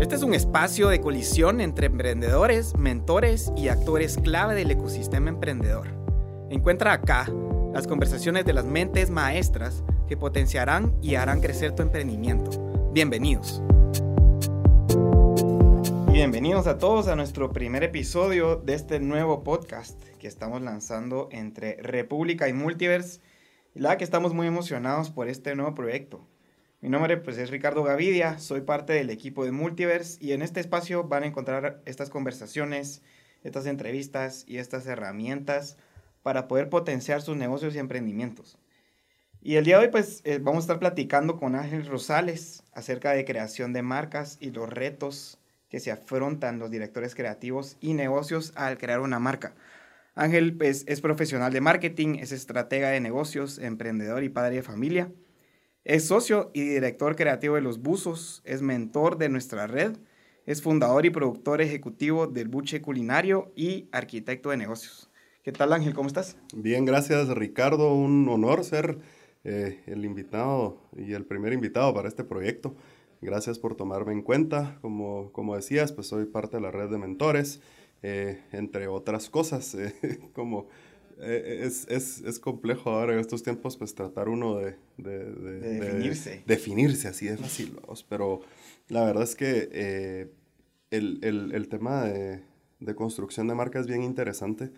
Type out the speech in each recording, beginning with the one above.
Este es un espacio de colisión entre emprendedores, mentores y actores clave del ecosistema emprendedor. Encuentra acá las conversaciones de las mentes maestras que potenciarán y harán crecer tu emprendimiento. Bienvenidos. Bienvenidos a todos a nuestro primer episodio de este nuevo podcast que estamos lanzando entre República y Multiverse. Y la que estamos muy emocionados por este nuevo proyecto. Mi nombre pues, es Ricardo Gavidia, soy parte del equipo de Multiverse y en este espacio van a encontrar estas conversaciones, estas entrevistas y estas herramientas para poder potenciar sus negocios y emprendimientos. Y el día de hoy pues eh, vamos a estar platicando con Ángel Rosales acerca de creación de marcas y los retos que se afrontan los directores creativos y negocios al crear una marca. Ángel pues, es profesional de marketing, es estratega de negocios, emprendedor y padre de familia. Es socio y director creativo de Los Buzos, es mentor de nuestra red, es fundador y productor ejecutivo del Buche Culinario y arquitecto de negocios. ¿Qué tal Ángel? ¿Cómo estás? Bien, gracias Ricardo. Un honor ser eh, el invitado y el primer invitado para este proyecto. Gracias por tomarme en cuenta. Como, como decías, pues soy parte de la red de mentores, eh, entre otras cosas, eh, como es, es, es, complejo ahora en estos tiempos pues tratar uno de, de, de, definirse. definirse así de fácil, pero la verdad es que eh, el, el, el, tema de, construcción de marca es bien interesante.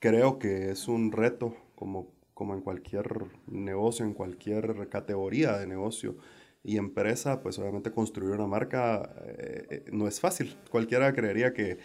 Creo que es un reto como, como en cualquier negocio, en cualquier categoría de negocio y empresa, pues obviamente construir una marca eh, no es fácil. Cualquiera creería que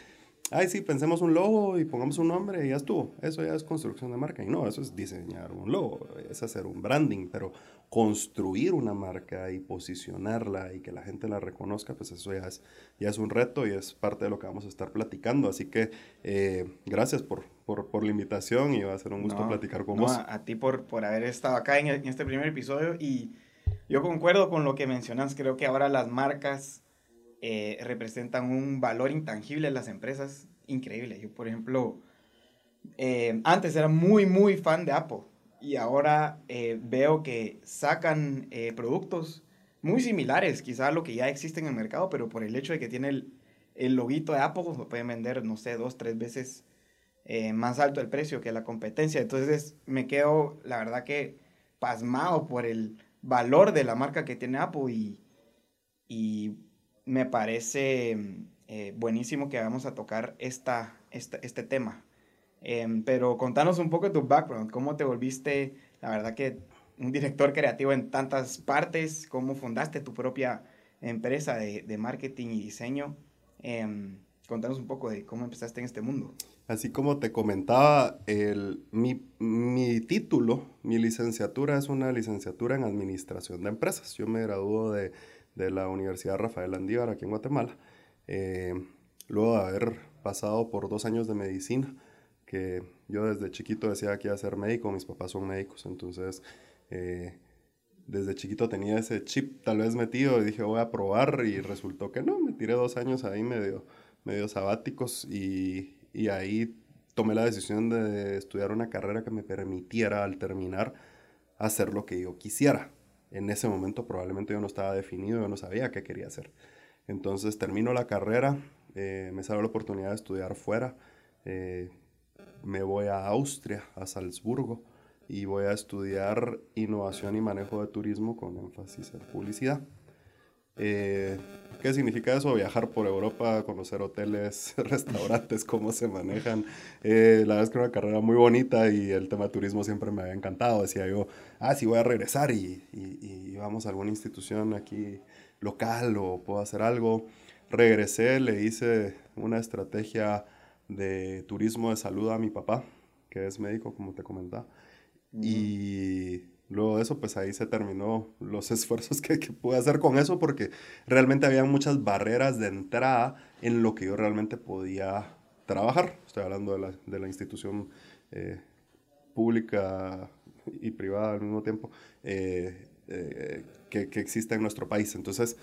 ay, sí, pensemos un logo y pongamos un nombre y ya estuvo. Eso ya es construcción de marca. Y no, eso es diseñar un logo, es hacer un branding, pero construir una marca y posicionarla y que la gente la reconozca, pues eso ya es, ya es un reto y es parte de lo que vamos a estar platicando. Así que eh, gracias por, por, por, la invitación y va a ser un gusto platicar con vos. A, ti por, por haber estado acá en, en este primer episodio y yo concuerdo con lo que mencionas. Creo que ahora las marcas eh, representan un valor intangible en las empresas increíble. Yo, por ejemplo, eh, antes era muy, muy fan de Apple y ahora eh, veo que sacan productos muy similares, quizá a lo que ya existe en el mercado, pero por el hecho de que tiene el, el loguito de Apple, lo pueden vender, no sé, dos, tres veces más alto el precio que la competencia. Entonces me quedo, la verdad que pasmado por el valor de la marca que tiene Apple y, y me parece eh, buenísimo que vamos a tocar esta, este tema. Em, pero contanos un poco de tu background, cómo te volviste, la verdad que un director creativo en tantas partes, cómo fundaste tu propia empresa de, de marketing y diseño. Eh, contanos un poco de cómo empezaste en este mundo. Así como te comentaba, el, mi, mi, título, mi licenciatura es una licenciatura en administración de empresas. Yo me graduó de de la Universidad Rafael Andívar aquí en Guatemala. Eh, luego de haber pasado por dos años de medicina, que yo desde chiquito decía que iba a ser médico, mis papás son médicos, entonces eh, desde chiquito tenía ese chip tal vez metido y dije voy a probar y resultó que no, me tiré dos años ahí medio, medio sabáticos y, y ahí tomé la decisión de estudiar una carrera que me permitiera al terminar hacer lo que yo quisiera en ese momento probablemente yo no estaba definido, yo no sabía qué quería hacer. Entonces termino la carrera, eh, me sale la oportunidad de estudiar fuera, eh, me voy a Austria, a Salzburgo, y voy a estudiar innovación y manejo de turismo con énfasis en publicidad. Eh, ¿Qué significa eso? Viajar por Europa, conocer hoteles, restaurantes, cómo se manejan. Eh, la verdad es que era una carrera muy bonita y el tema de turismo siempre me había encantado. Decía yo, ah, sí voy a regresar y, y, vamos a alguna institución aquí local o puedo hacer algo. Regresé, le hice una estrategia de turismo de salud a mi papá, que es médico, como te comentaba. Y Luego de eso, pues ahí se terminó los esfuerzos que, que, pude hacer con eso porque realmente había muchas barreras de entrada en lo que yo realmente podía trabajar. Estoy hablando de la, de la institución eh, pública y privada al mismo tiempo eh, eh, que, que, existe en nuestro país. Entonces,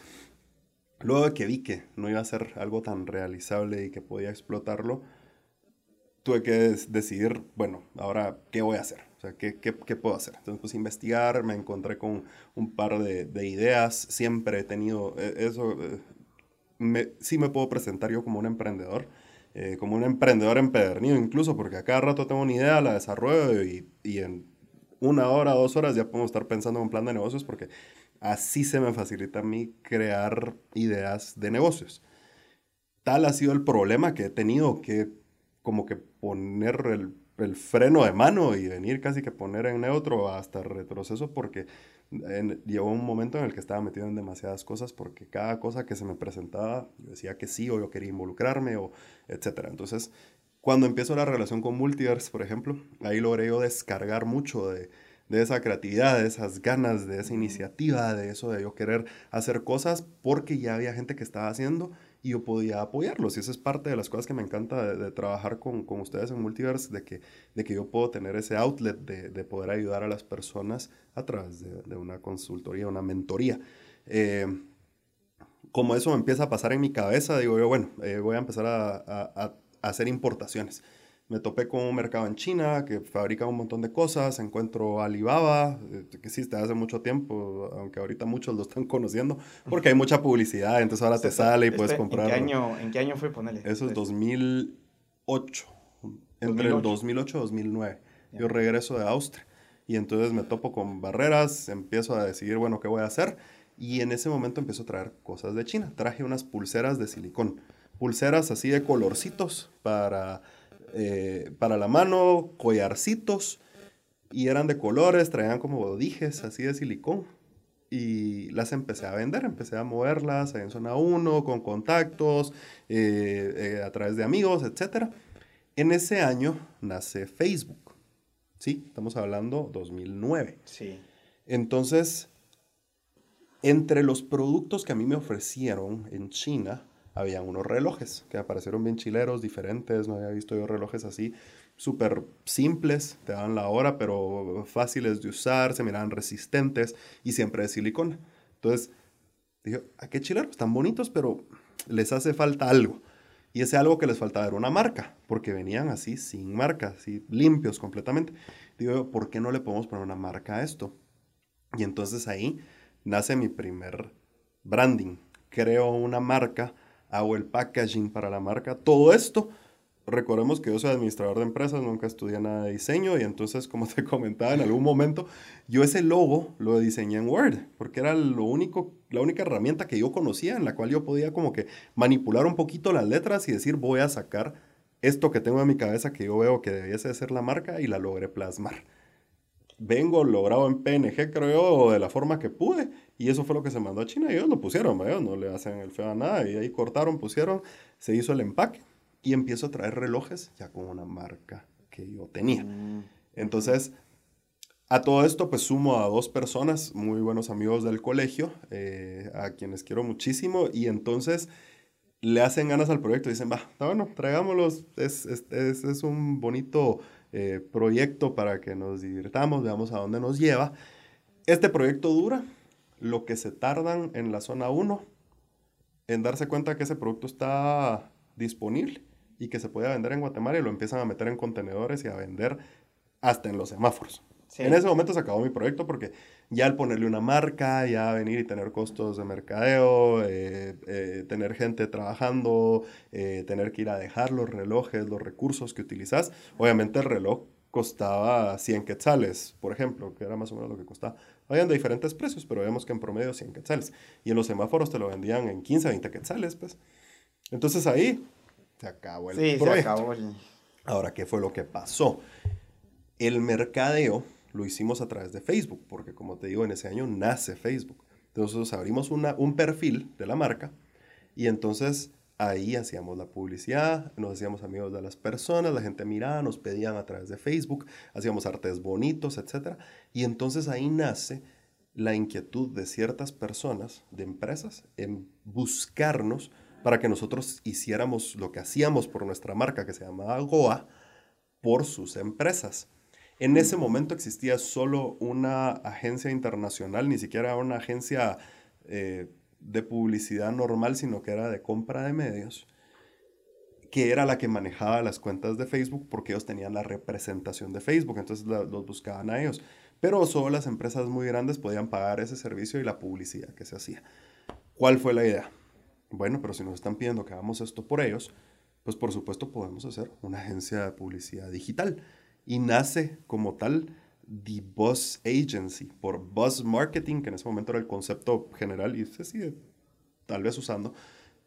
luego de que vi que no iba a ser algo tan realizable y que podía explotarlo, tuve que decidir, bueno, ahora, ¿qué voy a hacer? O sea, ¿qué, qué, qué puedo hacer? Entonces, pues investigar, me encontré con un par de, de ideas, siempre he tenido, eh, eso, eh, me, sí me puedo presentar yo como un emprendedor, eh, como un emprendedor empedernido incluso, porque a cada rato tengo una idea, la desarrollo y, y en una hora, dos horas ya podemos estar pensando en un plan de negocios porque así se me facilita a mí crear ideas de negocios. Tal ha sido el problema que he tenido que como que poner el, el freno de mano y venir casi que poner en neutro hasta retroceso porque llegó un momento en el que estaba metido en demasiadas cosas porque cada cosa que se me presentaba yo decía que sí o yo quería involucrarme o etcétera. Entonces, cuando empiezo la relación con Multiverse, por ejemplo, ahí logré yo descargar mucho de, de esa creatividad, de esas ganas, de esa iniciativa, de eso de yo querer hacer cosas porque ya había gente que estaba haciendo y yo podía apoyarlos. Y esa es parte de las cosas que me encanta de, trabajar con, con, ustedes en Multiverse, de que, de que yo puedo tener ese outlet de, de poder ayudar a las personas a través de, una consultoría, una mentoría. Eh, como eso me empieza a pasar en mi cabeza, digo yo, bueno, eh, voy a empezar a hacer importaciones me topé con un mercado en China que fabrica un montón de cosas, encuentro Alibaba, eh, que existe hace mucho tiempo, aunque ahorita muchos lo están conociendo, porque hay mucha publicidad, entonces ahora te sale y puedes comprar. ¿en qué, año, ¿En qué año fue ponerle? Eso es 2008, entre el 2008 y 2009. Yo regreso de Austria y entonces me topo con barreras, empiezo a decidir, bueno, ¿qué voy a hacer? Y en ese momento empiezo a traer cosas de China. Traje unas pulseras de silicón, pulseras así de colorcitos para eh, para la mano, collarcitos, y eran de colores, traían como bodijes así de silicón. Y las empecé a vender, empecé a moverlas en zona 1, con contactos, eh, eh, a través de amigos, etc. En ese año nace Facebook. Sí, estamos hablando 2009. Sí. Entonces, entre los productos que a mí me ofrecieron en China, habían unos relojes que aparecieron bien chileros, diferentes, no había visto yo relojes así, súper simples, te daban la hora, pero fáciles de usar, se miraban resistentes y siempre de silicona. Entonces, dije, ¿a ah, qué chileros? Están bonitos, pero les hace falta algo. Y ese algo que les faltaba era una marca, porque venían así, sin marca, así, limpios completamente. Digo, ¿por qué no le podemos poner una marca a esto? Y entonces ahí nace mi primer branding. Creo una marca hago el packaging para la marca, todo esto. Recordemos que yo soy administrador de empresas, nunca estudié nada de diseño y entonces, como te comentaba en algún momento, yo ese logo lo diseñé en Word, porque era lo único, la única herramienta que yo conocía en la cual yo podía como que manipular un poquito las letras y decir voy a sacar esto que tengo en mi cabeza que yo veo que debiese ser la marca y la logré plasmar vengo logrado en PNG, creo yo, de la forma que pude. Y eso fue lo que se mandó a China y ellos lo pusieron, no le hacen el feo a nada. Y ahí cortaron, pusieron, se hizo el empaque y empiezo a traer relojes ya con una marca que yo tenía. Mm. Entonces, a todo esto, pues sumo a dos personas, muy buenos amigos del colegio, eh, a quienes quiero muchísimo. Y entonces le hacen ganas al proyecto dicen, va, bueno, traigámoslos, es, es, es, es un bonito eh, proyecto para que nos divirtamos, veamos a dónde nos lleva. Este proyecto dura lo que se tardan en la zona 1 en darse cuenta que ese producto está disponible y que se puede vender en Guatemala y lo empiezan a meter en contenedores y a vender hasta en los semáforos. En ese momento se acabó mi proyecto porque ya al ponerle una marca, ya venir y tener costos de mercadeo, eh, eh, tener gente trabajando, eh, tener que ir a dejar los relojes, los recursos que utilizas, obviamente el reloj costaba 100 quetzales, por ejemplo, que era más o menos lo que costaba. Habían de diferentes precios, pero vemos que en promedio 100 quetzales. Y en los semáforos te lo vendían en 15, 20 quetzales, pues. Entonces ahí se acabó el sí, Se acabó Ahora, ¿qué fue lo que pasó? El mercadeo lo hicimos a través de Facebook, porque como te digo, en ese año nace Facebook. Entonces abrimos un perfil de la marca y entonces ahí hacíamos la publicidad, nos hacíamos amigos de las personas, la gente miraba, nos pedían a través de Facebook, hacíamos artes bonitos, etc. Y entonces ahí nace la inquietud de ciertas personas, de empresas, en buscarnos para que nosotros hiciéramos lo que hacíamos por nuestra marca que se llamaba Goa por sus empresas. En ese momento existía solo una agencia internacional, ni siquiera una agencia eh, de publicidad normal, sino que era de compra de medios, que era la que manejaba las cuentas de Facebook porque ellos tenían la representación de Facebook, entonces los buscaban a ellos. Pero solo las empresas muy grandes podían pagar ese servicio y la publicidad que se hacía. ¿Cuál fue la idea? bueno, pero si nos están pidiendo que hagamos esto por ellos, pues por supuesto podemos hacer una agencia de publicidad digital. Y nace como tal The Buzz Agency, por Buzz Marketing, que en ese momento era el concepto general y se sigue tal vez usando,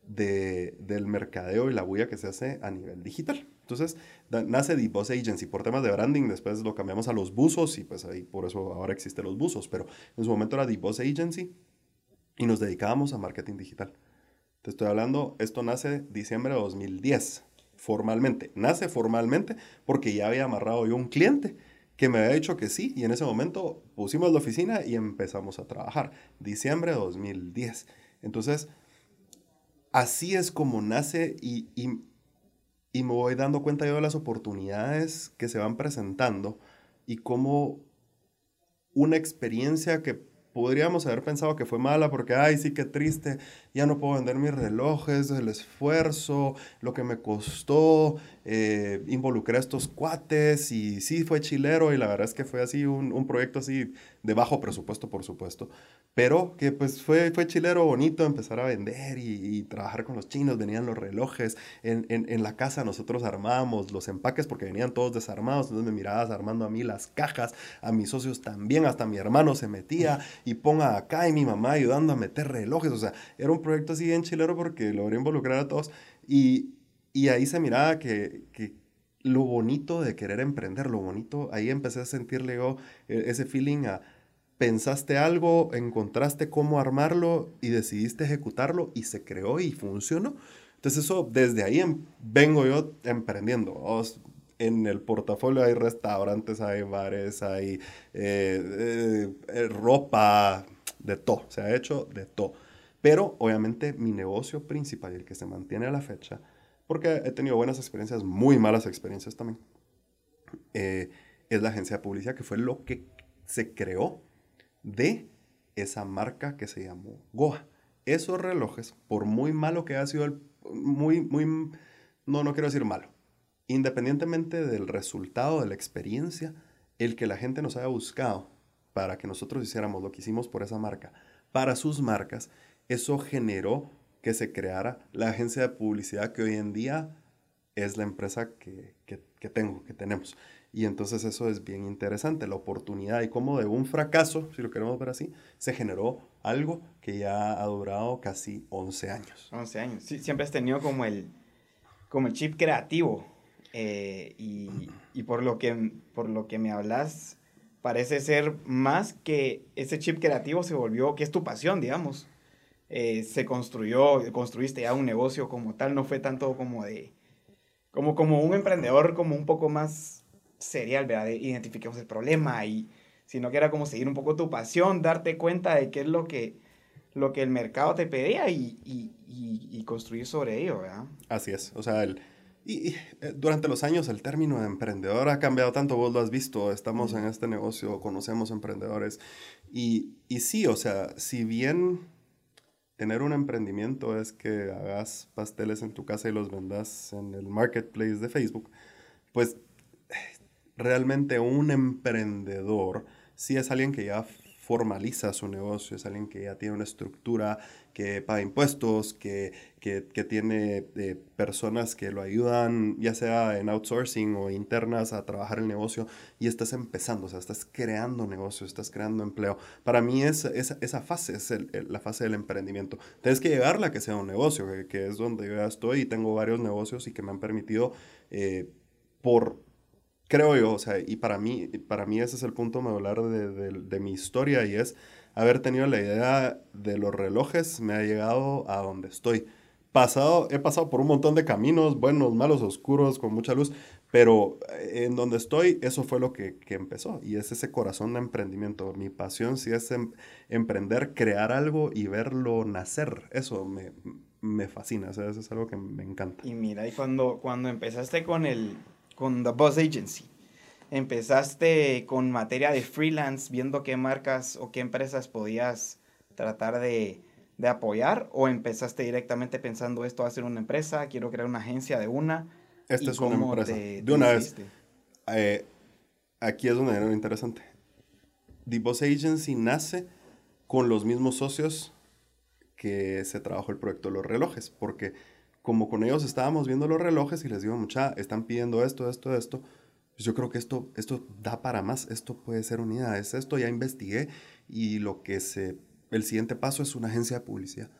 de, del mercadeo y la bulla que se hace a nivel digital. Entonces, nace The Buzz Agency por temas de branding, después lo cambiamos a los buzos y pues ahí por eso ahora existen los buzos, pero en su momento era The Buzz Agency y nos dedicábamos a marketing digital. Te estoy hablando, esto nace diciembre de 2010, formalmente. Nace formalmente porque ya había amarrado yo un cliente que me había dicho que sí y en ese momento pusimos la oficina y empezamos a trabajar. Diciembre de 2010. Entonces, así es como nace y, y, me voy dando cuenta yo de las oportunidades que se van presentando y cómo una experiencia que podríamos haber pensado que fue mala porque, ay, sí, qué triste, ya no puedo vender mis relojes, el esfuerzo, lo que me costó, eh, involucré a estos cuates y sí, fue chilero y la verdad es que fue así un, un proyecto así de bajo presupuesto, por supuesto, pero que pues fue, fue chilero bonito empezar a vender y, trabajar con los chinos, venían los relojes, en, en, en, la casa nosotros armábamos los empaques porque venían todos desarmados, entonces me mirabas armando a mí las cajas, a mis socios también, hasta mi hermano se metía y ponga acá y mi mamá ayudando a meter relojes, o sea, era un proyecto así bien chilero porque logré involucrar a todos y, y ahí se miraba que, que lo bonito de querer emprender, lo bonito, ahí empecé a sentirle yo e, ese feeling a pensaste algo, encontraste cómo armarlo y decidiste ejecutarlo y se creó y funcionó. Entonces eso, desde ahí em, vengo yo emprendiendo. En el portafolio hay restaurantes, hay bares, hay eh, eh, ropa, de todo. Se ha hecho de todo. Pero obviamente mi negocio principal y el que se mantiene a la fecha, porque he tenido buenas experiencias, muy malas experiencias también, eh, es la agencia de publicidad, que fue lo que se creó de esa marca que se llamó Goa. Esos relojes, por muy malo que ha sido el, muy, muy, no, no quiero decir malo, independientemente del resultado de la experiencia, el que la gente nos haya buscado para que nosotros hiciéramos lo que hicimos por esa marca, para sus marcas, eso generó que se creara la agencia de publicidad que hoy en día es la empresa que, que, tengo, que tenemos. Y entonces eso es bien interesante, la oportunidad y cómo de un fracaso, si lo queremos ver así, se generó algo que ya ha durado casi 11 años. 11 años. Sí, siempre has tenido como el, como el chip creativo. Eh, y, y, por, lo que, por lo que me hablas, parece ser más que ese chip creativo se volvió, que es tu pasión, digamos. Eh, se construyó, construiste ya un negocio como tal, no fue tanto como de, como, como un emprendedor como un poco más serial, ¿verdad? Identifiquemos el problema y sino que era como seguir un poco tu pasión, darte cuenta de qué es lo que, lo que el mercado te pedía y, y, y, construir sobre ello, ¿verdad? Así es, o sea, el, y, eh, durante los años el término de emprendedor ha cambiado tanto, vos lo has visto, estamos en este negocio, conocemos emprendedores y, y sí, o sea, si bien tener un emprendimiento es que hagas pasteles en tu casa y los vendas en el marketplace de Facebook, pues realmente un emprendedor si es alguien que ya formaliza su negocio, es alguien que ya tiene una estructura, que paga impuestos, que, que, tiene eh, personas que lo ayudan, ya sea en outsourcing o internas, a trabajar el negocio y estás empezando, o sea, estás creando negocio, estás creando empleo. Para mí es, esa, fase es la fase del emprendimiento. Tienes que llegarla a que sea un negocio, que, que, es donde yo ya estoy y tengo varios negocios y que me han permitido eh, por creo yo, o sea, y para mí, para mí ese es el punto medular de, de, de, mi historia y es haber tenido la idea de los relojes me ha llegado a donde estoy. Pasado, he pasado por un montón de caminos, buenos, malos, oscuros, con mucha luz, pero eh, en donde estoy, eso fue lo que, que empezó y es ese corazón de emprendimiento. Mi pasión sí es em, emprender, crear algo y verlo nacer. Eso me, me fascina, o sea, eso es algo que me encanta. Y mira, y cuando, cuando empezaste con el, con The Buzz Agency. Empezaste con materia de freelance, viendo qué marcas o qué empresas podías tratar de, de apoyar, o empezaste directamente pensando esto va a ser una empresa, quiero crear una agencia de una. Esta es una empresa. de una vez. Eh, aquí es donde era interesante. The Boss Agency nace con los mismos socios que se trabajó el proyecto de los relojes, porque como con ellos estábamos viendo los relojes y les digo, mucha, están pidiendo esto, esto, esto, pues yo creo que esto, esto da para más, esto puede ser unidad, es esto, ya investigué y lo que se, el siguiente paso es una agencia de publicidad.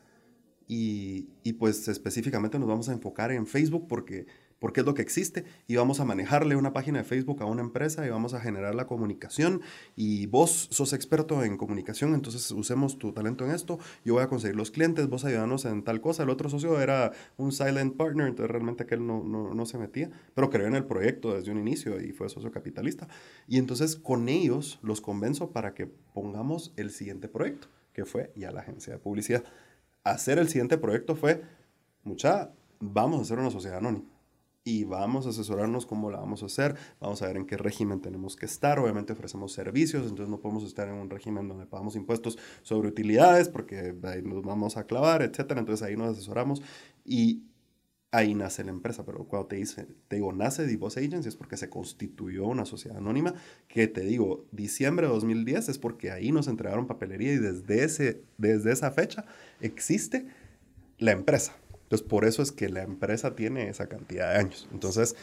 Y, y pues específicamente nos vamos a enfocar en Facebook porque porque es lo que existe y vamos a manejarle una página de Facebook a una empresa y vamos a generar la comunicación y vos sos experto en comunicación, entonces usemos tu talento en esto, yo voy a conseguir los clientes, vos ayudanos en tal cosa, el otro socio era un silent partner, entonces realmente aquel no, no, no se metía, pero creó en el proyecto desde un inicio y fue socio capitalista. Y entonces con ellos los convenzo para que pongamos el siguiente proyecto, que fue ya la agencia de publicidad. Hacer el siguiente proyecto fue, mucha, vamos a hacer una sociedad anónima y vamos a asesorarnos cómo la vamos a hacer, vamos a ver en qué régimen tenemos que estar, obviamente ofrecemos servicios, entonces no podemos estar en un régimen donde pagamos impuestos sobre utilidades porque ahí nos vamos a clavar, etcétera, entonces ahí nos asesoramos y ahí nace la empresa, pero cuando te, dice, te digo nace Divorce Agency es porque se constituyó una sociedad anónima, que te digo, diciembre de 2010 es porque ahí nos entregaron papelería y desde, ese, desde esa fecha existe la empresa. Entonces, por eso es que la empresa tiene esa cantidad de años. Entonces,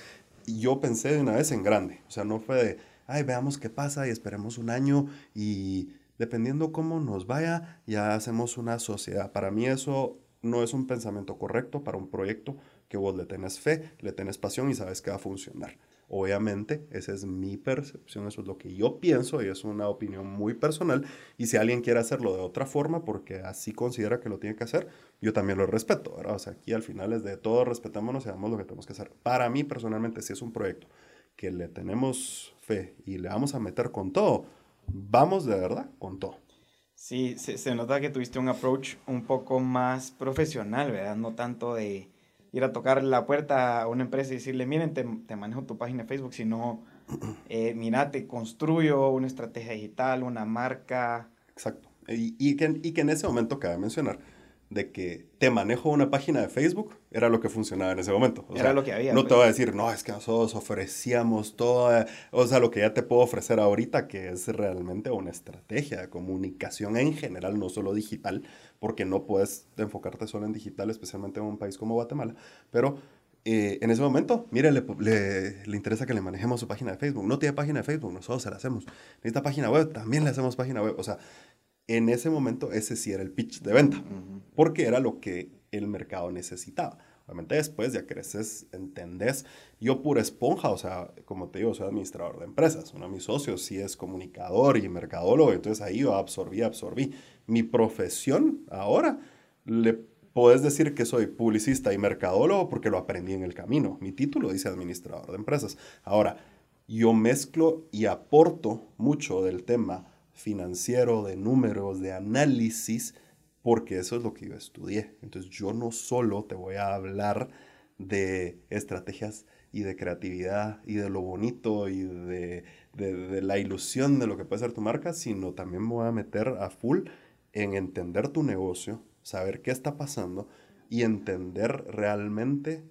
yo pensé de una vez en grande. O sea, no fue de, ay, veamos qué pasa y esperemos un año y dependiendo cómo nos vaya, ya hacemos una sociedad. Para mí eso no es un pensamiento correcto para un proyecto que vos le tenés fe, le tenés pasión y sabes que va a funcionar. Obviamente, esa es mi percepción, eso es lo que yo pienso y es una opinión muy personal. Y si alguien quiere hacerlo de otra forma porque así considera que lo tiene que hacer, yo también lo respeto, ¿verdad? O sea, aquí al final es de todo respetémonos y hagamos lo que tenemos que hacer. Para mí, personalmente, si es un proyecto que le tenemos fe y le vamos a meter con todo, vamos de verdad con todo. Sí, se, se nota que tuviste un approach un poco más profesional, ¿verdad? No tanto de ir a tocar la puerta a una empresa y decirle, miren, te, te manejo tu página de Facebook, sino, eh, mira, te construyo una estrategia digital, una marca. Exacto. Y, y, que, y que en ese momento cabe mencionar de que te manejo una página de Facebook, era lo que funcionaba en ese momento. era lo que había. No te pues. voy a decir, no, es que nosotros ofrecíamos todo, o sea, lo que ya te puedo ofrecer ahorita, que es realmente una estrategia de comunicación en general, no solo digital, porque no puedes enfocarte solo en digital, especialmente en un país como Guatemala, pero... Eh, en ese momento, mire, le, le, le, interesa que le manejemos su página de Facebook. No tiene página de Facebook, nosotros se la hacemos. Necesita página web, también le hacemos página web. O sea, en ese momento ese sí era el pitch de venta, porque era lo que el mercado necesitaba. Obviamente después ya creces, entendés. Yo pura esponja, o sea, como te digo, soy administrador de empresas. Uno de mis socios sí es comunicador y mercadólogo, entonces ahí yo absorbí, absorbí. Mi profesión ahora, le puedes decir que soy publicista y mercadólogo porque lo aprendí en el camino. Mi título dice administrador de empresas. Ahora, yo mezclo y aporto mucho del tema financiero, de números, de análisis, porque eso es lo que yo estudié. Entonces yo no solo te voy a hablar de estrategias y de creatividad y de lo bonito y de, de, la ilusión de lo que puede ser tu marca, sino también voy a meter a full en entender tu negocio, saber qué está pasando y entender realmente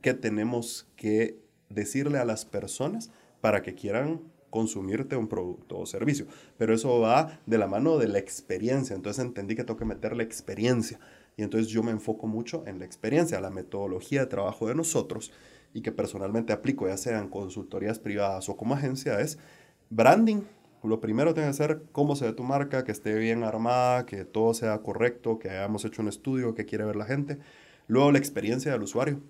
qué tenemos que decirle a las personas para que quieran consumirte un producto o servicio. Pero eso va de la mano de la experiencia. Entonces entendí que tengo que meter la experiencia. Y entonces yo me enfoco mucho en la experiencia, la metodología de trabajo de nosotros y que personalmente aplico, ya sean consultorías privadas o como agencia, es branding. Lo primero tiene que ser cómo se ve tu marca, que esté bien armada, que todo sea correcto, que hayamos hecho un estudio, que quiere ver la gente. Luego la experiencia del usuario.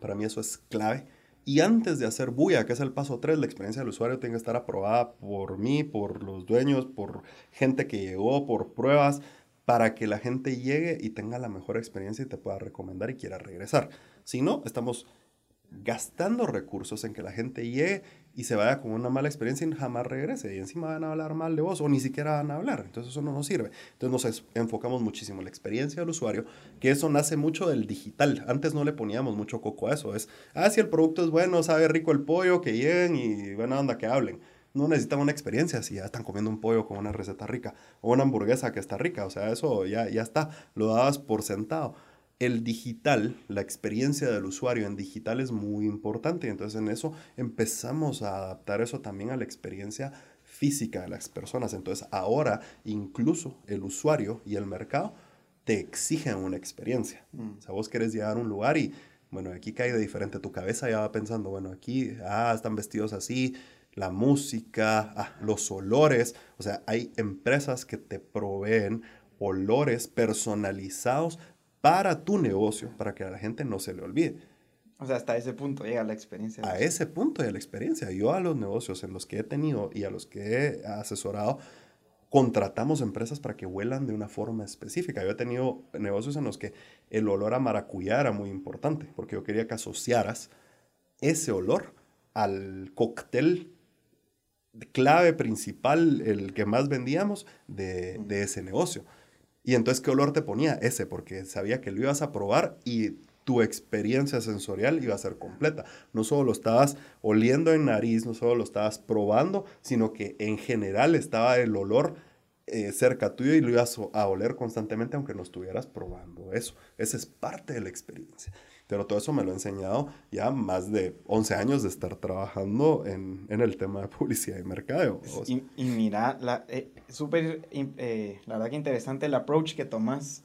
Para mí eso es clave y antes de hacer bulla, que es el paso 3, la experiencia del usuario tiene que estar aprobada por mí, por los dueños, por gente que llegó, por pruebas, para que la gente llegue y tenga la mejor experiencia y te pueda recomendar y quiera regresar. Si no, estamos gastando recursos en que la gente llegue y se vaya con una mala experiencia y jamás regrese. Y encima van a hablar mal de vos o ni siquiera van a hablar. Entonces eso no nos sirve. Entonces nos enfocamos muchísimo en la experiencia del usuario, que eso nace mucho del digital. Antes no le poníamos mucho coco a eso. Es, ah, si el producto es bueno, sabe rico el pollo, que lleguen y buena onda que hablen. No necesitan una experiencia si ya están comiendo un pollo con una receta rica o una hamburguesa que está rica. O sea, eso ya, ya está. Lo dabas por sentado el digital, la experiencia del usuario en digital es muy importante. Entonces en eso empezamos a adaptar eso también a la experiencia física de las personas. Entonces ahora incluso el usuario y el mercado te exigen una experiencia. Mm. O sea, vos querés llegar a un lugar y, bueno, aquí cae de diferente. Tu cabeza ya va pensando, bueno, aquí, ah, están vestidos así, la música, ah, los olores. O sea, hay empresas que te proveen olores personalizados para tu negocio, para que a la gente no se le olvide. O sea, hasta ese punto llega la experiencia. A ese punto llega la experiencia. Yo a los negocios en los que he tenido y a los que he asesorado, contratamos empresas para que huelan de una forma específica. Yo he tenido negocios en los que el olor a maracuyá era muy importante, porque yo quería que asociaras ese olor al cóctel clave principal, el que más vendíamos de, de ese negocio. Y entonces, ¿qué olor te ponía? Ese, porque sabía que lo ibas a probar y tu experiencia sensorial iba a ser completa. No solo lo estabas oliendo en nariz, no solo lo estabas probando, sino que en general estaba el olor eh, cerca tuyo y lo ibas a oler constantemente aunque no estuvieras probando eso. Esa es parte de la experiencia. Pero todo eso me lo he enseñado ya más de 11 años de estar trabajando en, en el tema de publicidad y mercadeo. Y, mira, la, eh, súper, eh, la verdad que interesante el approach que tomas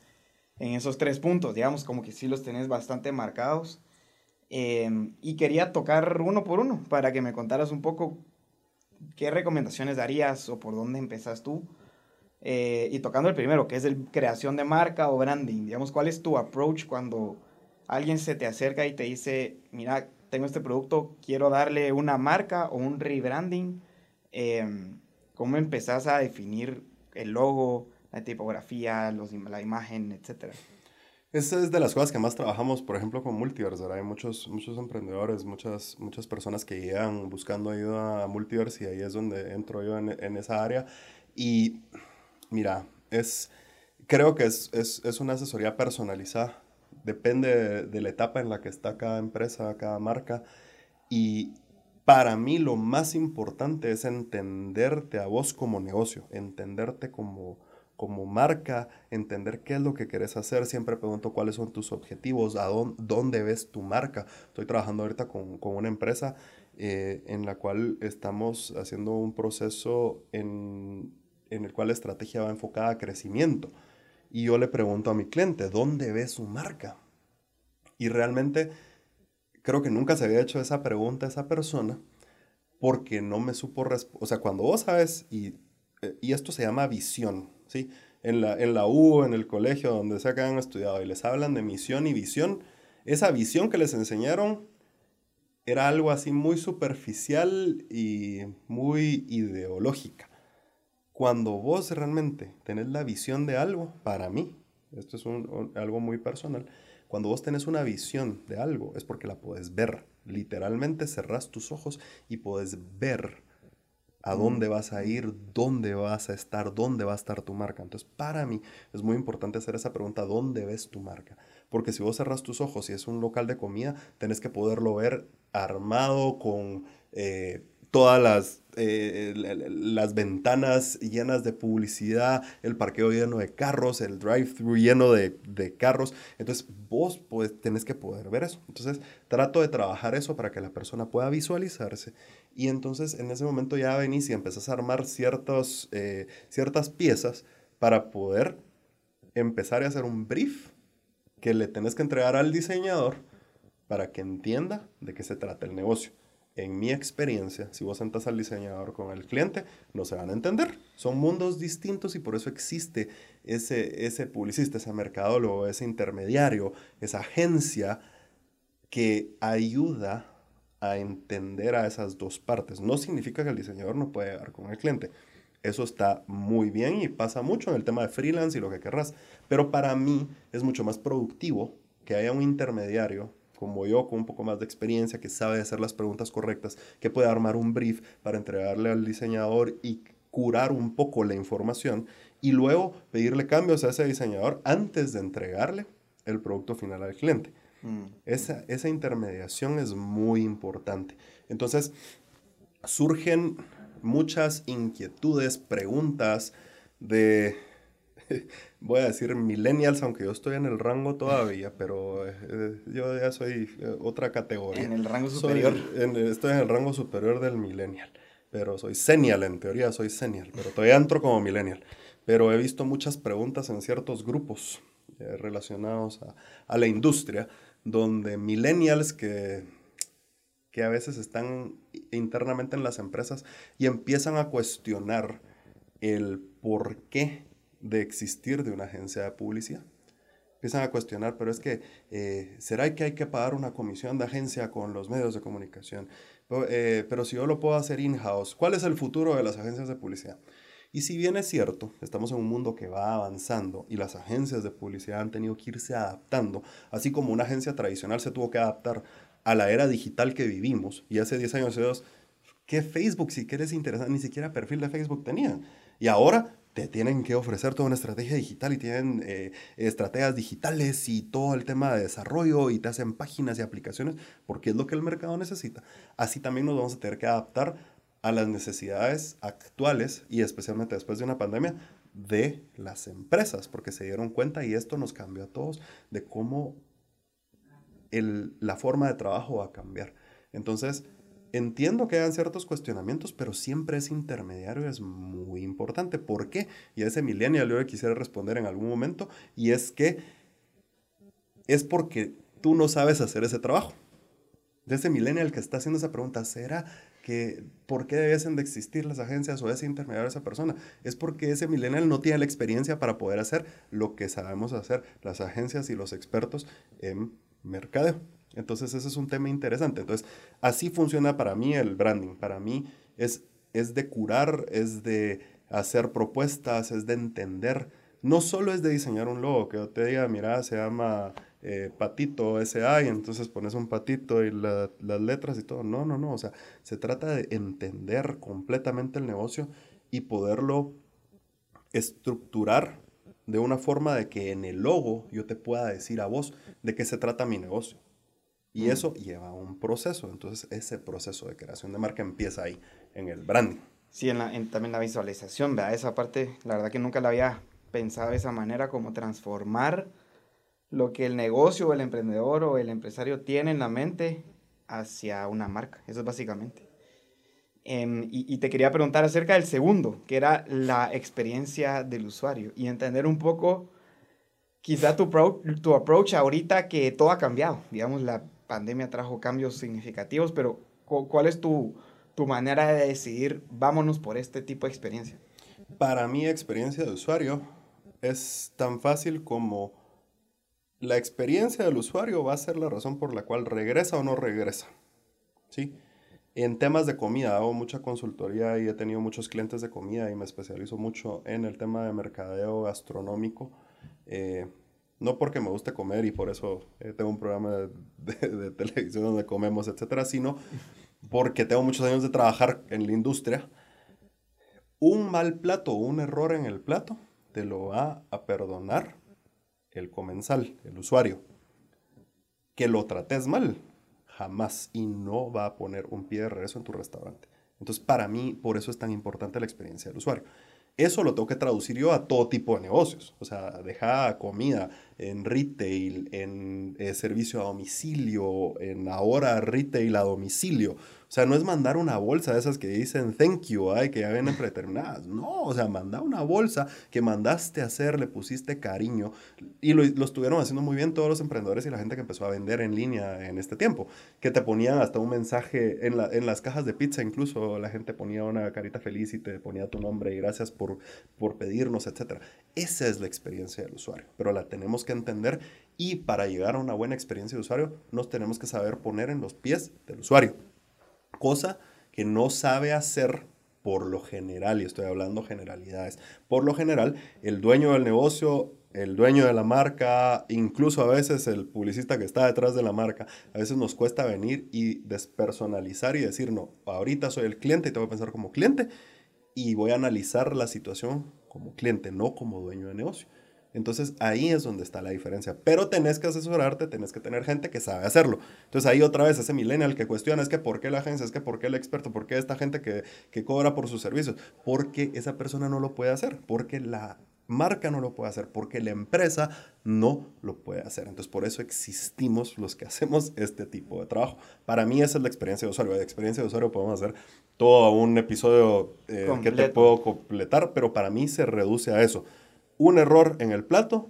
en esos tres puntos, digamos, como que sí los tenés bastante marcados. Em, y quería tocar uno por uno para que me contaras un poco qué recomendaciones darías o por dónde empezas tú. Eh, y tocando el primero, que es el creación de marca o branding. Digamos, ¿cuál es tu approach cuando alguien se te acerca y te dice, mira, tengo este producto, quiero darle una marca o un rebranding? Em, ¿Cómo empezás a definir el logo, la tipografía, los, la imagen, etcétera. Esa es de las cosas que más trabajamos, por ejemplo, con Multiverse. Hay muchos, muchos emprendedores, muchas, muchas personas que llegan buscando ayuda a Multiverse y ahí es donde entro yo en, en esa área. Y mira, es, creo que es, es, es una asesoría personalizada. Depende de, de, la etapa en la que está cada empresa, cada marca. Y para mí lo más importante es entenderte a vos como negocio, entenderte como como marca, entender qué es lo que querés hacer. Siempre pregunto cuáles son tus objetivos, a dónde, ves tu marca. Estoy trabajando ahorita con, con una empresa eh, en la cual estamos haciendo un proceso en, en el cual la estrategia va enfocada a crecimiento. Y yo le pregunto a mi cliente, ¿dónde ves su marca? Y realmente creo que nunca se había hecho esa pregunta a esa persona porque no me supo. O sea, cuando vos sabes, y, eh, y esto se llama visión, ¿sí? En la, en la U, en el colegio, donde sea que han estudiado y les hablan de misión y visión, esa visión que les enseñaron era algo así muy superficial y muy ideológica. Cuando vos realmente tenés la visión de algo, para mí, esto es algo muy personal, cuando vos tenés una visión de algo es porque la puedes ver. Literalmente cerrás tus ojos y puedes ver a dónde vas a ir, dónde vas a estar, dónde va a estar tu marca. Entonces, para mí es muy importante hacer esa pregunta, ¿dónde ves tu marca? Porque si vos cerras tus ojos y es un local de comida, tenés que poderlo ver armado con eh, todas las, eh, las ventanas llenas de publicidad, el parqueo lleno de carros, el drive-thru lleno de, de, carros. Entonces vos pues, tenés que poder ver eso. Entonces trato de trabajar eso para que la persona pueda visualizarse. Y entonces en ese momento ya venís y empezás a armar ciertos, eh, ciertas piezas para poder empezar a hacer un brief que le tenés que entregar al diseñador para que entienda de qué se trata el negocio en mi experiencia, si vos sentas al diseñador con el cliente, no se van a entender. Son mundos distintos y por eso existe ese, ese publicista, ese mercadólogo, ese intermediario, esa agencia que ayuda a entender a esas dos partes. No significa que el diseñador no puede llegar con el cliente. Eso está muy bien y pasa mucho en el tema de freelance y lo que querrás. Pero para mí es mucho más productivo que haya un intermediario como yo, con un poco más de experiencia, que sabe hacer las preguntas correctas, que puede armar un brief para entregarle al diseñador y curar un poco la información y luego pedirle cambios a ese diseñador antes de entregarle el producto final al cliente. Mm. Esa, esa intermediación es muy importante. Entonces, surgen muchas inquietudes, preguntas de voy a decir millennials, aunque yo estoy en el rango todavía, pero eh, yo ya soy eh, otra categoría. En el rango superior. estoy en el rango superior del millennial, pero soy senial, en teoría soy senial, pero todavía entro como millennial. Pero he visto muchas preguntas en ciertos grupos eh, relacionados a, a, la industria, donde millennials que, que a veces están internamente en las empresas y empiezan a cuestionar el porqué de existir de una agencia de publicidad. Empiezan a cuestionar, pero es que, eh, ¿será que hay que pagar una comisión de agencia con los medios de comunicación? Pero, eh, pero si yo lo puedo hacer in-house, ¿cuál es el futuro de las agencias de publicidad? Y si bien es cierto, estamos en un mundo que va avanzando y las agencias de publicidad han tenido que irse adaptando, así como una agencia tradicional se tuvo que adaptar a la era digital que vivimos, y hace 10 años, ¿qué Facebook, si quieres interesar, ni siquiera perfil de Facebook tenían? Y ahora te tienen que ofrecer toda una estrategia digital y tienen eh, estrategias digitales y todo el tema de desarrollo y te hacen páginas y aplicaciones porque es lo que el mercado necesita. Así también nos vamos a tener que adaptar a las necesidades actuales y especialmente después de una pandemia de las empresas porque se dieron cuenta y esto nos cambió a todos de cómo la forma de trabajo va a cambiar. Entonces, Entiendo que hayan ciertos cuestionamientos, pero siempre ese intermediario es muy importante. ¿Por qué? Y a ese millennial yo le quisiera responder en algún momento, y es que es porque tú no sabes hacer ese trabajo. De ese millennial que está haciendo esa pregunta, ¿será que por qué deben de existir las agencias o ese intermediario esa persona? Es porque ese millennial no tiene la experiencia para poder hacer lo que sabemos hacer las agencias y los expertos en mercadeo. Entonces ese es un tema interesante. Entonces así funciona para mí el branding. Para mí es, es de curar, es de hacer propuestas, es de entender. No solo es de diseñar un logo, que yo te diga, mira, se llama eh, Patito S.A. y entonces pones un patito y las letras y todo. No, no, no. O sea, se trata de entender completamente el negocio y poderlo estructurar de una forma de que en el logo yo te pueda decir a vos de qué se trata mi negocio. Y eso lleva un proceso. Entonces, ese proceso de creación de marca empieza ahí, en el branding. Sí, en, la, en también la visualización, ¿verdad? Esa parte, la verdad que nunca la había pensado de esa manera, como transformar lo que el negocio o el emprendedor o el empresario tiene en la mente hacia una marca. Eso es básicamente. Em, y, y, te quería preguntar acerca del segundo, que era la experiencia del usuario y entender un poco quizá tu, tu approach ahorita que todo ha cambiado. Digamos, la pandemia trajo cambios significativos, pero ¿cuál es tu, tu manera de decidir, vámonos por este tipo de experiencia? Para mi experiencia de usuario es tan fácil como la experiencia del usuario va a ser la razón por la cual regresa o no regresa. ¿Sí? En temas de comida, hago mucha consultoría y he tenido muchos clientes de comida y me especializo mucho en el tema de mercadeo gastronómico. Eh, no porque me guste comer y por eso eh, tengo un programa de, televisión donde comemos, etcétera, sino porque tengo muchos años de trabajar en la industria. Un mal plato o un error en el plato te lo va a perdonar el comensal, el usuario. Que lo trates mal, jamás. Y no va a poner un pie de regreso en tu restaurante. Entonces, para mí, por eso es tan importante la experiencia del usuario. Eso lo tengo que traducir yo a todo tipo de negocios. O sea, dejar comida en retail, en eh, servicio a domicilio, en ahora retail a domicilio. O sea, no es mandar una bolsa de esas que dicen thank you, ay, que ya vienen predeterminadas. No, o sea, manda una bolsa que mandaste a hacer, le pusiste cariño. Y lo, lo, estuvieron haciendo muy bien todos los emprendedores y la gente que empezó a vender en línea en este tiempo. Que te ponían hasta un mensaje en, la, en las cajas de pizza, incluso la gente ponía una carita feliz y te ponía tu nombre y gracias por, por pedirnos, etc. Esa es la experiencia del usuario, pero la tenemos que entender y para llegar a una buena experiencia de usuario nos tenemos que saber poner en los pies del usuario cosa que no sabe hacer por lo general, y estoy hablando generalidades, por lo general, el dueño del negocio, el dueño de la marca, incluso a veces el publicista que está detrás de la marca, a veces nos cuesta venir y despersonalizar y decir, no, ahorita soy el cliente y tengo que pensar como cliente y voy a analizar la situación como cliente, no como dueño de negocio. Entonces ahí es donde está la diferencia. Pero tenés que asesorarte, tenés que tener gente que sabe hacerlo. Entonces ahí otra vez ese millennial que cuestiona es que por qué la agencia, es que por qué el experto, por qué esta gente que, que cobra por sus servicios. Porque esa persona no lo puede hacer, porque la marca no lo puede hacer, porque la empresa no lo puede hacer. Entonces, por eso existimos los que hacemos este tipo de trabajo. Para mí esa es la experiencia de usuario. De experiencia de usuario podemos hacer todo un episodio eh, que te puedo completar, pero para mí se reduce a eso un error en el plato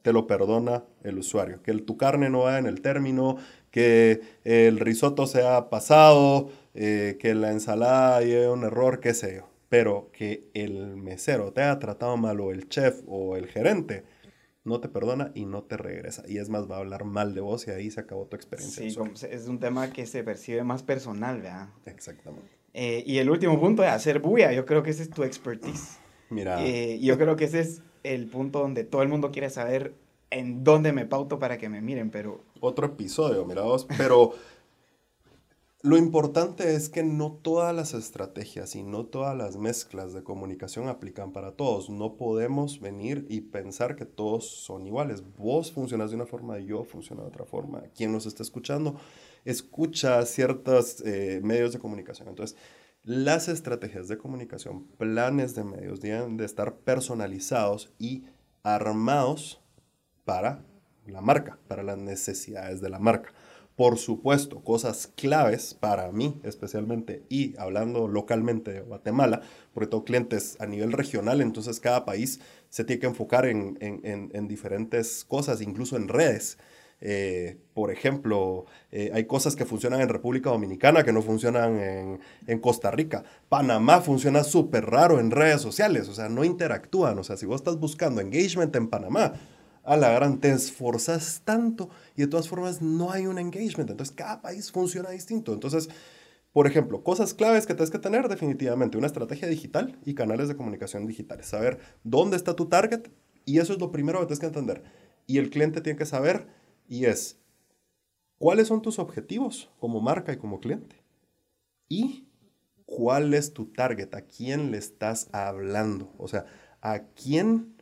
te lo perdona el usuario. Que el, tu carne no vaya en el término, que el risotto sea pasado, eh, que la ensalada lleve un error, qué sé yo. Pero que el mesero te haya tratado mal o el chef o el gerente, no te perdona y no te regresa. Y es más, va a hablar mal de vos y ahí se acabó tu experiencia. Sí, es un tema que se percibe más personal, ¿verdad? Exactamente. Eh, y el último punto de hacer bulla, yo creo que ese es tu expertise. Mira. Eh, yo creo que ese es el punto donde todo el mundo quiere saber en dónde me pauto para que me miren, pero... Otro episodio, mira vos, pero lo importante es que no todas las estrategias y no todas las mezclas de comunicación aplican para todos. No podemos venir y pensar que todos son iguales. Vos funcionas de una forma, yo funciono de otra forma. Quien nos está escuchando escucha ciertos eh, medios de comunicación. Entonces, las estrategias de comunicación, planes de medios, deben de estar personalizados y armados para la marca, para las necesidades de la marca. Por supuesto, cosas claves para mí especialmente y hablando localmente de Guatemala, porque tengo clientes a nivel regional, entonces cada país se tiene que enfocar en, en diferentes cosas, incluso en redes. Eh, por ejemplo, eh, hay cosas que funcionan en República Dominicana que no funcionan en, en Costa Rica. Panamá funciona súper raro en redes sociales, o sea, no interactúan. O sea, si vos estás buscando engagement en Panamá, a la gran te esforzas tanto y de todas formas no hay un engagement. Entonces, cada país funciona distinto. Entonces, por ejemplo, cosas claves que tienes que tener definitivamente, una estrategia digital y canales de comunicación digitales. Saber dónde está tu target y eso es lo primero que tienes que entender. Y el cliente tiene que saber y es, ¿cuáles son tus objetivos como marca y como cliente? Y cuál es tu target, a quién le estás hablando, o sea, a quién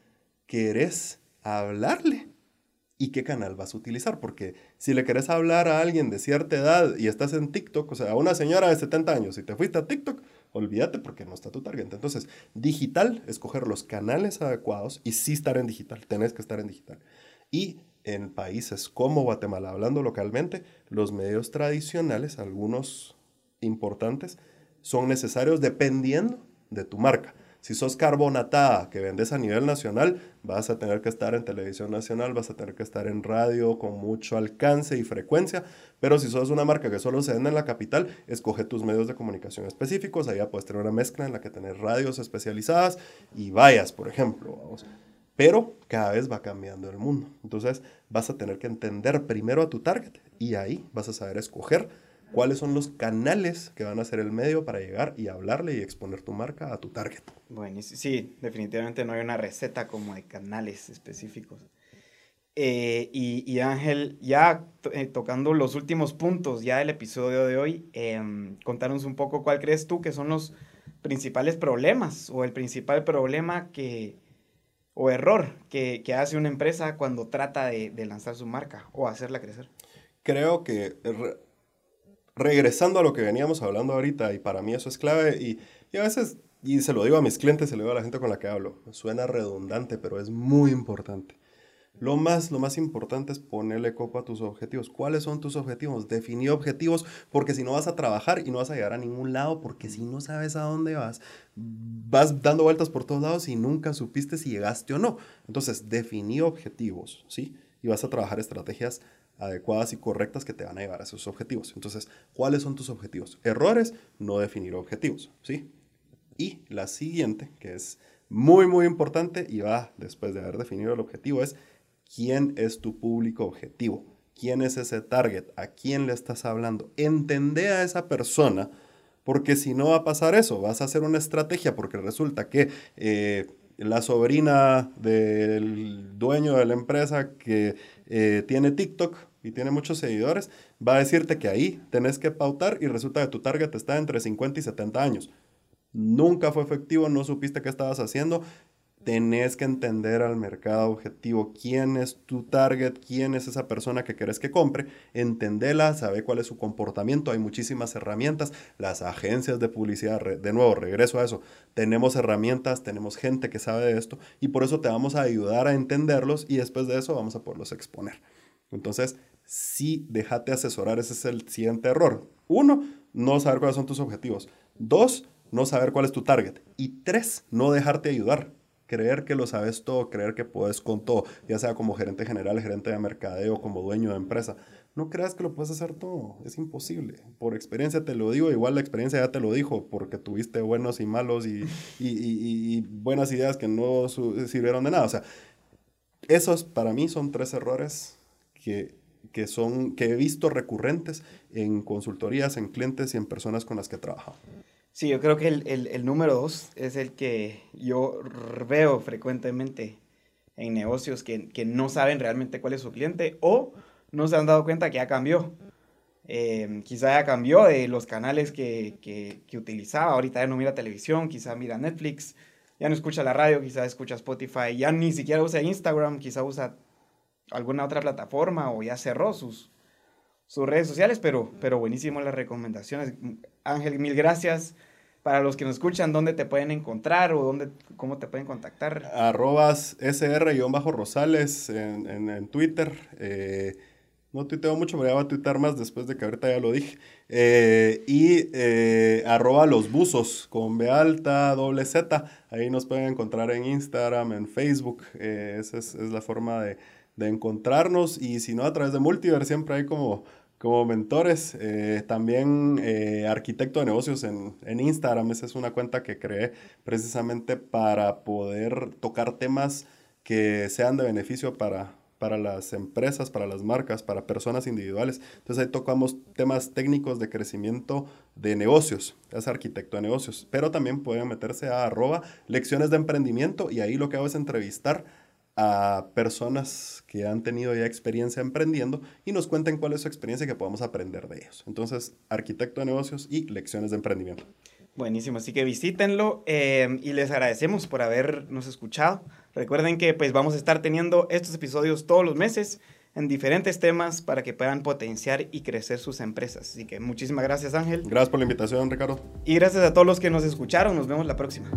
querés hablarle y qué canal vas a utilizar, porque si le querés hablar a alguien de cierta edad y estás en TikTok, o sea, a una señora de 70 años y te fuiste a TikTok, olvídate porque no está tu target. Entonces, digital, escoger los canales adecuados y sí estar en digital, tenés que estar en digital. Y en países como Guatemala, hablando localmente, los medios tradicionales, algunos importantes, son necesarios dependiendo de tu marca. Si sos carbonatada que vendes a nivel nacional, vas a tener que estar en televisión nacional, vas a tener que estar en radio con mucho alcance y frecuencia, pero si sos una marca que solo se vende en la capital, escoge tus medios de comunicación específicos, allá puedes tener una mezcla en la que tener radios especializadas y vayas, por ejemplo. Vamos. Pero cada vez va cambiando el mundo. Entonces vas a tener que entender primero a tu target y ahí vas a saber escoger cuáles son los canales que van a ser el medio para llegar y hablarle y exponer tu marca a tu target. Bueno, sí, definitivamente no hay una receta como de canales específicos. Eh, y, Ángel, ya eh, tocando los últimos puntos ya del episodio de hoy, eh, un poco cuál crees tú que son los principales problemas o el principal problema que, o error que, hace una empresa cuando trata de, lanzar su marca o hacerla crecer? Creo que regresando a lo que veníamos hablando ahorita, y para mí eso es clave, y, y, a veces, y se lo digo a mis clientes, se lo digo a la gente con la que hablo, suena redundante, pero es muy importante. Lo más, lo más importante es ponerle coco a tus objetivos. ¿Cuáles son tus objetivos? Definir objetivos, porque si no vas a trabajar y no vas a llegar a ningún lado, porque si no sabes a dónde vas, vas dando vueltas por todos lados y nunca supiste si llegaste o no. Entonces, definí objetivos, ¿sí? Y vas a trabajar estrategias adecuadas y correctas que te van a llevar a esos objetivos. Entonces, ¿cuáles son tus objetivos? Errores, no definir objetivos, ¿sí? Y la siguiente, que es muy, muy importante y va después de haber definido el objetivo, es quién es tu público objetivo, quién es ese target, a quién le estás hablando. Entende a esa persona, porque si no va a pasar eso, vas a hacer una estrategia, porque resulta que eh, la sobrina del dueño de la empresa que eh, tiene TikTok y tiene muchos seguidores, va a decirte que ahí tenés que pautar y resulta que tu target está entre 50 y 70 años. Nunca fue efectivo, no supiste qué estabas haciendo tenés que entender al mercado objetivo, quién es tu target, quién es esa persona que querés que compre, entendela, sabe cuál es su comportamiento, hay muchísimas herramientas, las agencias de publicidad, de nuevo, regreso a eso, tenemos herramientas, tenemos gente que sabe de esto y por eso te vamos a ayudar a entenderlos y después de eso vamos a poderlos exponer. Entonces, sí, déjate asesorar, ese es el siguiente error. Uno, no saber cuáles son tus objetivos. Dos, no saber cuál es tu target. Y tres, no dejarte ayudar creer que lo sabes todo, creer que puedes con todo, ya sea como gerente general, gerente de mercadeo, como dueño de empresa. No creas que lo puedes hacer todo, es imposible. Por experiencia te lo digo, igual la experiencia ya te lo dijo, porque tuviste buenos y malos y, y, buenas ideas que no sirvieron de nada. O sea, esos para mí son tres errores que, que, son, que he visto recurrentes en consultorías, en clientes y en personas con las que he trabajado. Sí, yo creo que el, el, el número dos es el que yo veo frecuentemente en negocios que, que no saben realmente cuál es su cliente o no se han dado cuenta que ya cambió. Eh, quizá ya cambió de los canales que, que, utilizaba. Ahorita ya no mira televisión, quizá mira Netflix, ya no escucha la radio, quizá escucha Spotify, ya ni siquiera usa Instagram, quizá usa alguna otra plataforma o ya cerró sus, sus redes sociales, pero, pero buenísimo las recomendaciones. Ángel, mil gracias. Para los que nos escuchan, ¿dónde te pueden encontrar o dónde, cómo te pueden contactar? Arrobas SR-Rosales en, en, en Twitter. Eh, no tuiteo mucho, me voy a tuitear más después de que ahorita ya lo dije. Eh, y eh, arroba los buzos con B. Ahí nos pueden encontrar en Instagram, en Facebook. Eh, esa es, la forma de, encontrarnos. Y si no, a través de Multiver siempre hay como, como mentores. también arquitecto de negocios en, en Instagram. Esa es una cuenta que creé precisamente para poder tocar temas que sean de beneficio para para las empresas, para las marcas, para personas individuales. Entonces ahí tocamos temas técnicos de crecimiento de negocios, es arquitecto de negocios, pero también pueden meterse a arroba lecciones de emprendimiento y ahí lo que hago es entrevistar a personas que han tenido ya experiencia emprendiendo y nos cuenten cuál es su experiencia y que podamos aprender de ellos. Entonces, arquitecto de negocios y lecciones de emprendimiento. Buenísimo, así que visítenlo eh, y les agradecemos por habernos escuchado. Recuerden que pues vamos a estar teniendo estos episodios todos los meses en diferentes temas para que puedan potenciar y crecer sus empresas. Así que muchísimas gracias Ángel. Gracias por la invitación Ricardo. Y gracias a todos los que nos escucharon. Nos vemos la próxima.